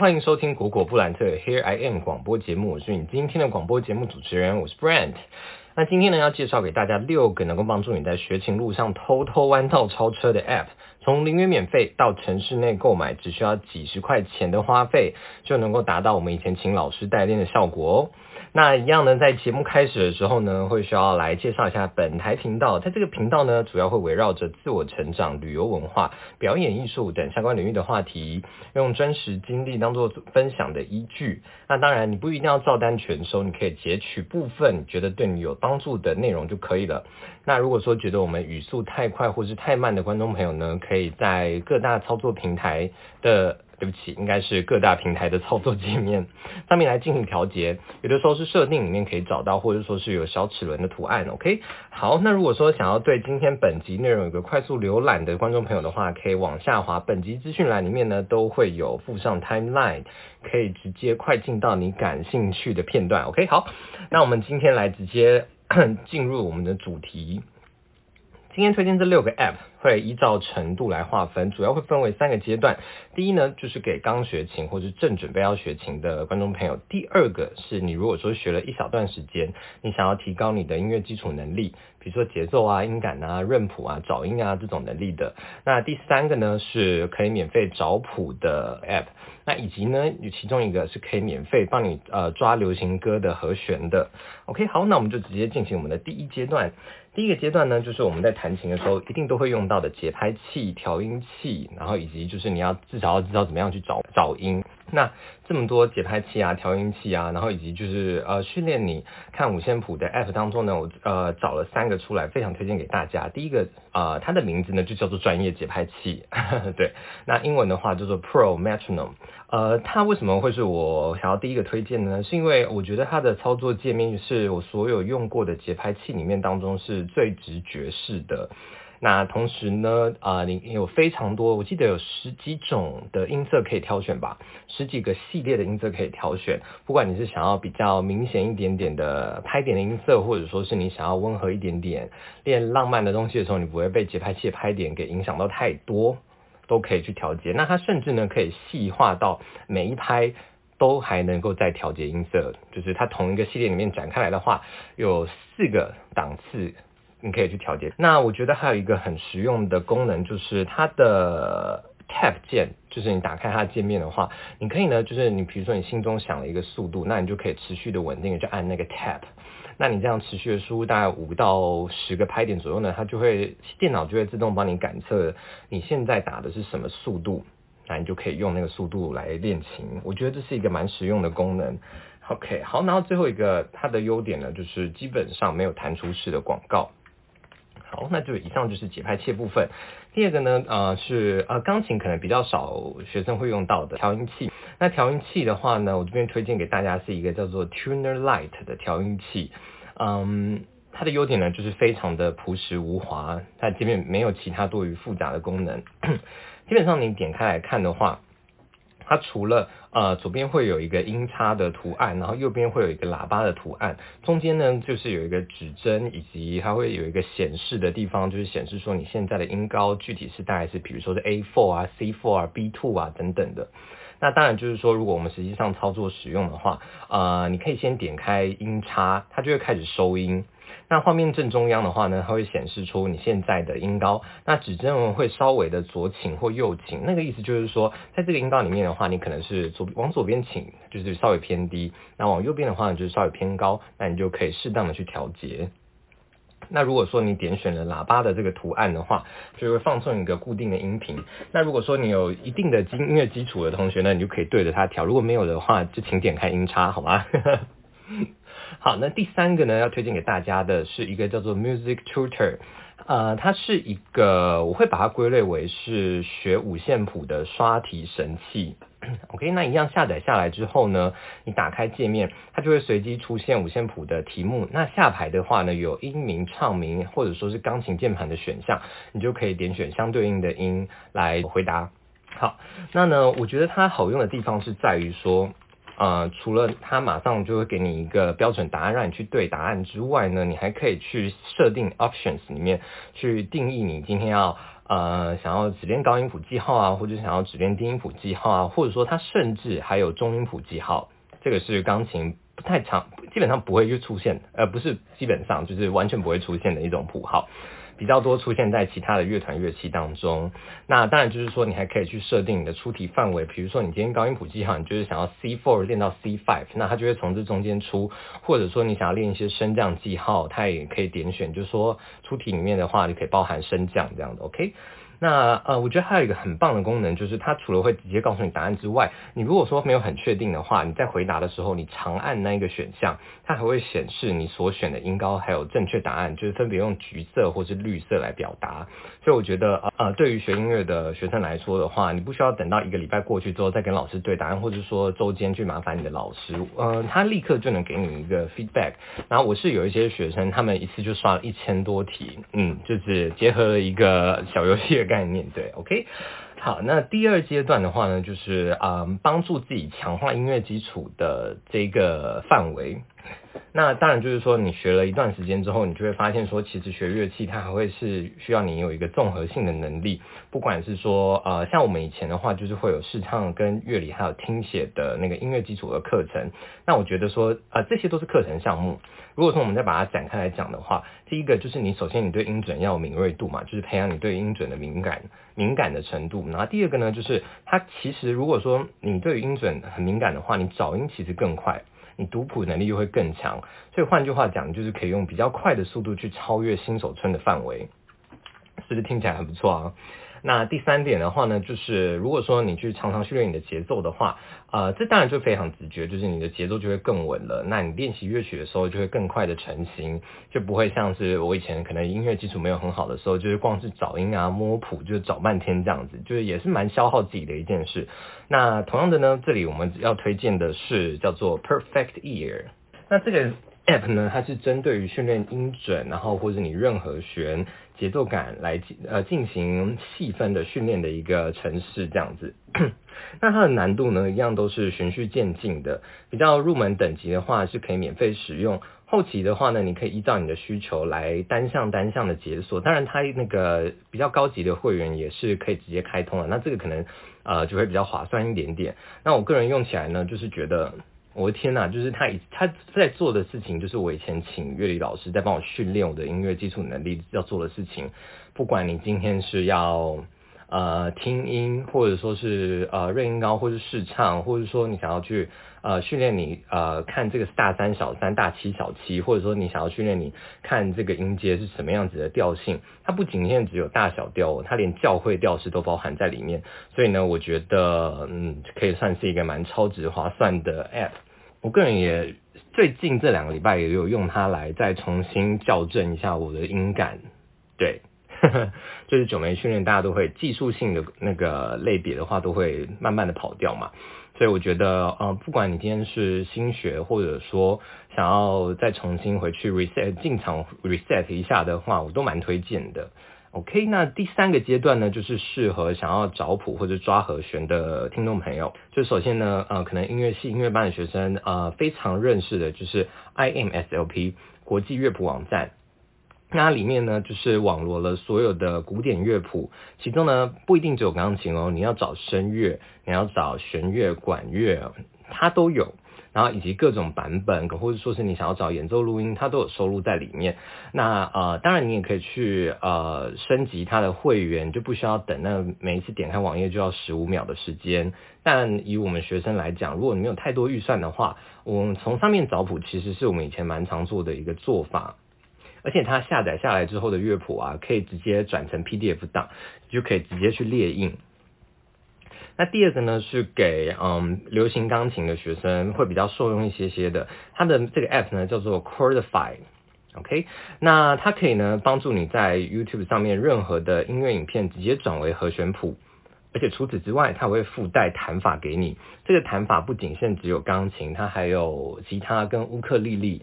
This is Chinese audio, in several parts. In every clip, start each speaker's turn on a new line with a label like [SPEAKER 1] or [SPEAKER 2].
[SPEAKER 1] 欢迎收听果果布兰特 Here I Am 广播节目，我是你今天的广播节目主持人，我是 Brand。那今天呢，要介绍给大家六个能够帮助你在学琴路上偷偷弯道超车的 App，从零元免费到城市内购买，只需要几十块钱的花费，就能够达到我们以前请老师代练的效果哦。那一样呢，在节目开始的时候呢，会需要来介绍一下本台频道。它这个频道呢，主要会围绕着自我成长、旅游文化、表演艺术等相关领域的话题，用真实经历当做分享的依据。那当然，你不一定要照单全收，你可以截取部分觉得对你有帮助的内容就可以了。那如果说觉得我们语速太快或是太慢的观众朋友呢，可以在各大操作平台的。对不起，应该是各大平台的操作界面 上面来进行调节，有的时候是设定里面可以找到，或者说是有小齿轮的图案。OK，好，那如果说想要对今天本集内容有个快速浏览的观众朋友的话，可以往下滑，本集资讯栏里面呢都会有附上 timeline，可以直接快进到你感兴趣的片段。OK，好，那我们今天来直接 进入我们的主题。今天推荐这六个 App 会依照程度来划分，主要会分为三个阶段。第一呢，就是给刚学琴或者正准备要学琴的观众朋友；第二个是你如果说学了一小段时间，你想要提高你的音乐基础能力，比如说节奏啊、音感啊、认谱啊、找音啊这种能力的。那第三个呢，是可以免费找谱的 App，那以及呢，有其中一个是可以免费帮你呃抓流行歌的和弦的。OK，好，那我们就直接进行我们的第一阶段。第一个阶段呢，就是我们在弹琴的时候一定都会用到的节拍器、调音器，然后以及就是你要至少要知道怎么样去找找音。那这么多节拍器啊、调音器啊，然后以及就是呃训练你看五线谱的 App 当中呢，我呃找了三个出来，非常推荐给大家。第一个啊，它的名字呢就叫做专业节拍器，对，那英文的话叫做 Pro Metronome。呃，它为什么会是我想要第一个推荐呢？是因为我觉得它的操作界面是我所有用过的节拍器里面当中是最直觉式的。那同时呢，啊，你有非常多，我记得有十几种的音色可以挑选吧，十几个系列的音色可以挑选。不管你是想要比较明显一点点的拍点的音色，或者说是你想要温和一点点练浪漫的东西的时候，你不会被节拍器的拍点给影响到太多。都可以去调节，那它甚至呢可以细化到每一拍都还能够再调节音色，就是它同一个系列里面展开来的话，有四个档次你可以去调节。那我觉得还有一个很实用的功能，就是它的 Tab 键，就是你打开它的界面的话，你可以呢，就是你比如说你心中想了一个速度，那你就可以持续的稳定的去按那个 Tab。那你这样持续的输入大概五到十个拍点左右呢，它就会电脑就会自动帮你感测你现在打的是什么速度，那你就可以用那个速度来练琴。我觉得这是一个蛮实用的功能。OK，好，然后最后一个它的优点呢，就是基本上没有弹出式的广告。好，那就以上就是节拍器部分。第二个呢，呃，是呃钢琴可能比较少学生会用到的调音器。那调音器的话呢，我这边推荐给大家是一个叫做 Tuner Light 的调音器。嗯，它的优点呢就是非常的朴实无华，它界面没有其他多余复杂的功能。基本上你点开来看的话，它除了呃左边会有一个音叉的图案，然后右边会有一个喇叭的图案，中间呢就是有一个指针，以及它会有一个显示的地方，就是显示说你现在的音高具体是大概是比如说是 A four 啊、C four 啊、B two 啊等等的。那当然就是说，如果我们实际上操作使用的话，呃，你可以先点开音叉，它就会开始收音。那画面正中央的话呢，它会显示出你现在的音高。那指针会稍微的左倾或右倾，那个意思就是说，在这个音高里面的话，你可能是左往左边倾，就是稍微偏低；那往右边的话，就是稍微偏高。那你就可以适当的去调节。那如果说你点选了喇叭的这个图案的话，就会放送一个固定的音频。那如果说你有一定的音乐基础的同学呢，你就可以对着它调。如果没有的话，就请点开音叉，好吗？好，那第三个呢，要推荐给大家的是一个叫做 Music Tutor，呃，它是一个我会把它归类为是学五线谱的刷题神器。OK，那一样下载下来之后呢，你打开界面，它就会随机出现五线谱的题目。那下排的话呢，有音名、唱名或者说是钢琴键盘的选项，你就可以点选相对应的音来回答。好，那呢，我觉得它好用的地方是在于说。呃，除了它马上就会给你一个标准答案让你去对答案之外呢，你还可以去设定 options 里面去定义你今天要呃想要只练高音谱记号啊，或者想要只练低音谱记号啊，或者说他甚至还有中音谱记号，这个是钢琴不太常，基本上不会去出现，呃不是基本上就是完全不会出现的一种谱号。比较多出现在其他的乐团乐器当中。那当然就是说，你还可以去设定你的出题范围。比如说，你今天高音谱记号，你就是想要 C four 练到 C five，那它就会从这中间出。或者说，你想要练一些升降记号，它也可以点选，就是说出题里面的话，你可以包含升降这样的。OK。那呃，我觉得还有一个很棒的功能，就是它除了会直接告诉你答案之外，你如果说没有很确定的话，你在回答的时候，你长按那一个选项，它还会显示你所选的音高还有正确答案，就是分别用橘色或是绿色来表达。所以我觉得呃，对于学音乐的学生来说的话，你不需要等到一个礼拜过去之后再跟老师对答案，或者说周间去麻烦你的老师，呃，他立刻就能给你一个 feedback。然后我是有一些学生，他们一次就刷了一千多题，嗯，就是结合了一个小游戏。概念对，OK，好，那第二阶段的话呢，就是嗯，帮助自己强化音乐基础的这个范围。那当然就是说，你学了一段时间之后，你就会发现说，其实学乐器它还会是需要你有一个综合性的能力。不管是说呃，像我们以前的话，就是会有视唱跟乐理还有听写的那个音乐基础的课程。那我觉得说啊，这些都是课程项目。如果说我们再把它展开来讲的话，第一个就是你首先你对音准要有敏锐度嘛，就是培养你对音准的敏感敏感的程度。然后第二个呢，就是它其实如果说你对于音准很敏感的话，你找音其实更快。你读谱能力又会更强，所以换句话讲，就是可以用比较快的速度去超越新手村的范围，是不是听起来很不错啊？那第三点的话呢，就是如果说你去常常训练你的节奏的话，呃，这当然就非常直觉，就是你的节奏就会更稳了。那你练习乐曲的时候就会更快的成型，就不会像是我以前可能音乐基础没有很好的时候，就是光是找音啊、摸谱，就是找半天这样子，就是也是蛮消耗自己的一件事。那同样的呢，这里我们要推荐的是叫做 Perfect Ear，那这个。App 呢，它是针对于训练音准，然后或者你任何弦节奏感来呃进行细分的训练的一个程式这样子。那它的难度呢，一样都是循序渐进的。比较入门等级的话，是可以免费使用；后期的话呢，你可以依照你的需求来单项单项的解锁。当然，它那个比较高级的会员也是可以直接开通的。那这个可能呃就会比较划算一点点。那我个人用起来呢，就是觉得。我的天呐，就是他以他在做的事情，就是我以前请乐理老师在帮我训练我的音乐基础能力要做的事情。不管你今天是要呃听音，或者说是呃润音高，或是试唱，或者说你想要去。呃，训练你呃看这个大三小三大七小七，或者说你想要训练你看这个音阶是什么样子的调性，它不仅限只有大小调，它连教会调式都包含在里面。所以呢，我觉得嗯可以算是一个蛮超值划算的 app。我个人也最近这两个礼拜也有用它来再重新校正一下我的音感。对，就是九枚训练，大家都会技术性的那个类别的话，都会慢慢的跑掉嘛。所以我觉得，呃，不管你今天是新学，或者说想要再重新回去 reset 进场 reset 一下的话，我都蛮推荐的。OK，那第三个阶段呢，就是适合想要找谱或者抓和弦的听众朋友。就首先呢，呃，可能音乐系音乐班的学生，呃，非常认识的就是 IMSLP 国际乐谱网站。那里面呢，就是网罗了所有的古典乐谱，其中呢不一定只有钢琴哦，你要找声乐，你要找弦乐、管乐，它都有，然后以及各种版本，或者说是你想要找演奏录音，它都有收录在里面。那呃，当然你也可以去呃升级它的会员，就不需要等那每一次点开网页就要十五秒的时间。但以我们学生来讲，如果你没有太多预算的话，我们从上面找谱其实是我们以前蛮常做的一个做法。而且它下载下来之后的乐谱啊，可以直接转成 PDF 档，就可以直接去列印。那第二个呢，是给嗯流行钢琴的学生会比较受用一些些的。它的这个 App 呢叫做 Chordify，OK，那它可以呢帮助你在 YouTube 上面任何的音乐影片直接转为和弦谱，而且除此之外，它会附带弹法给你。这个弹法不仅限只有钢琴，它还有吉他跟乌克丽丽。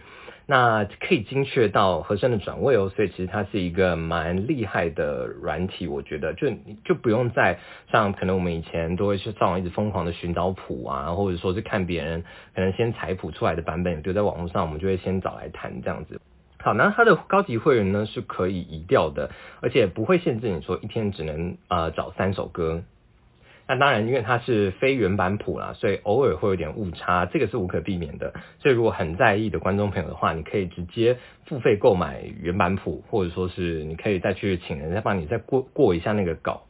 [SPEAKER 1] 那可以精确到和声的转位哦，所以其实它是一个蛮厉害的软体，我觉得就就不用再像可能我们以前都会去上网一直疯狂的寻找谱啊，或者说是看别人可能先采谱出来的版本丢在网络上，我们就会先找来弹这样子。好，那它的高级会员呢是可以移调的，而且不会限制你说一天只能呃找三首歌。那当然，因为它是非原版谱啦，所以偶尔会有点误差，这个是无可避免的。所以如果很在意的观众朋友的话，你可以直接付费购买原版谱，或者说是你可以再去请人家帮你再过过一下那个稿。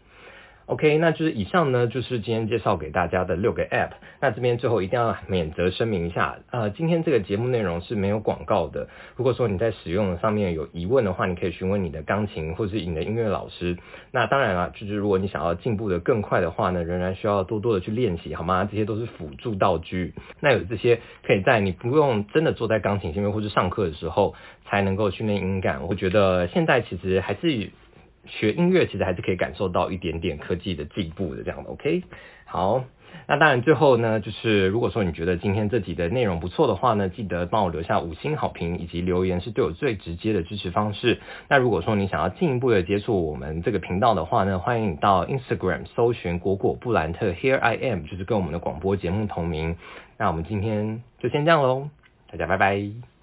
[SPEAKER 1] OK，那就是以上呢，就是今天介绍给大家的六个 App。那这边最后一定要免责声明一下，呃，今天这个节目内容是没有广告的。如果说你在使用上面有疑问的话，你可以询问你的钢琴或是你的音乐老师。那当然了，就是如果你想要进步的更快的话呢，仍然需要多多的去练习，好吗？这些都是辅助道具。那有这些可以在你不用真的坐在钢琴前面或是上课的时候才能够训练音感。我觉得现在其实还是。学音乐其实还是可以感受到一点点科技的进步的，这样的 OK。好，那当然最后呢，就是如果说你觉得今天这集的内容不错的话呢，记得帮我留下五星好评以及留言，是对我最直接的支持方式。那如果说你想要进一步的接触我们这个频道的话呢，欢迎你到 Instagram 搜寻果果布兰特 Here I Am，就是跟我们的广播节目同名。那我们今天就先这样喽，大家拜拜。